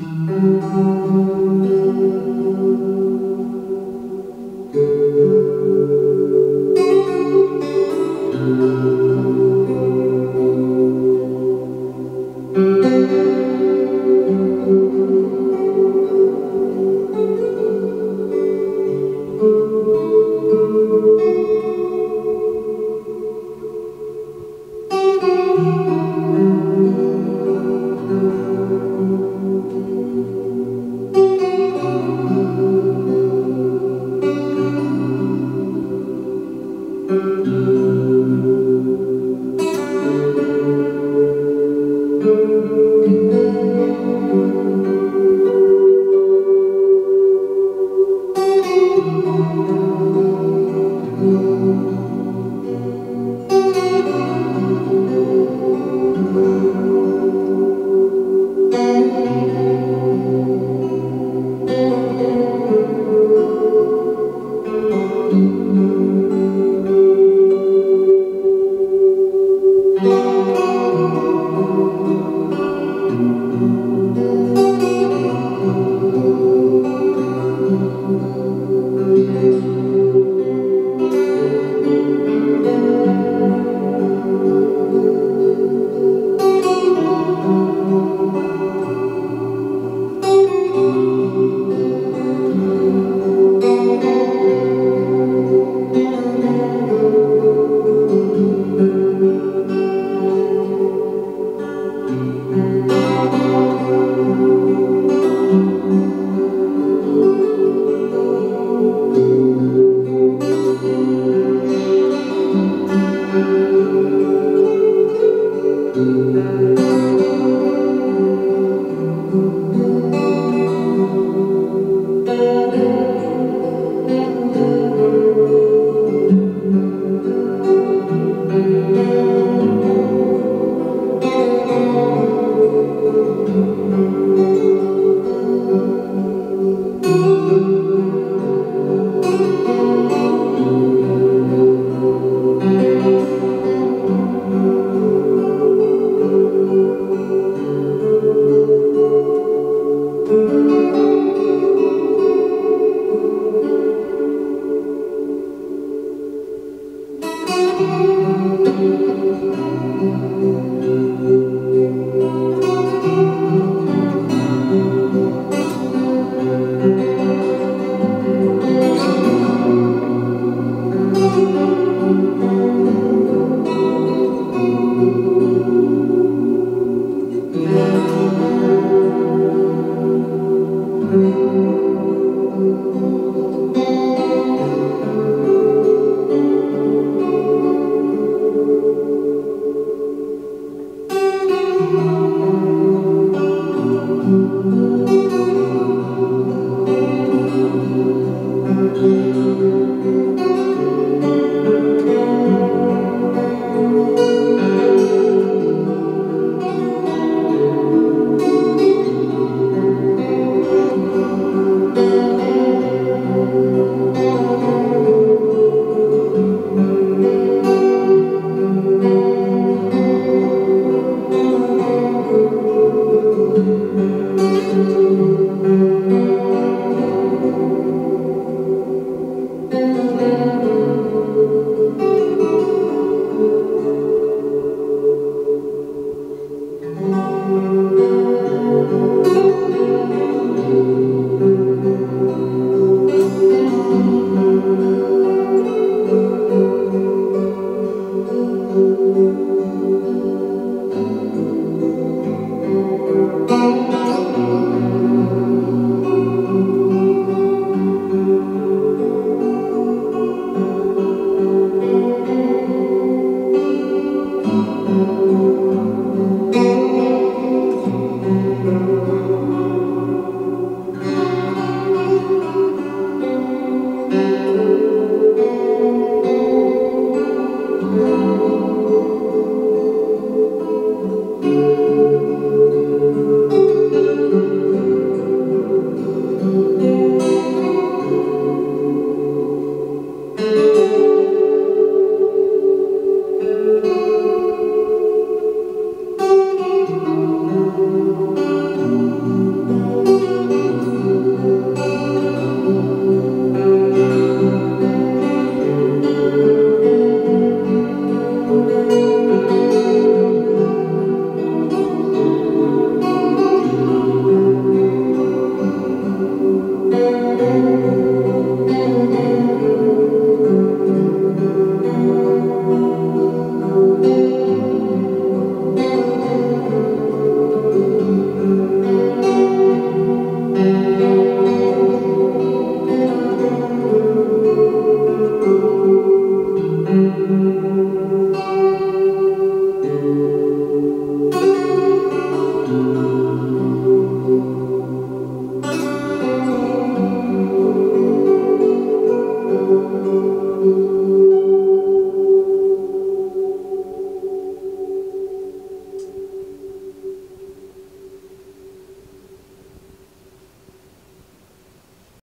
Música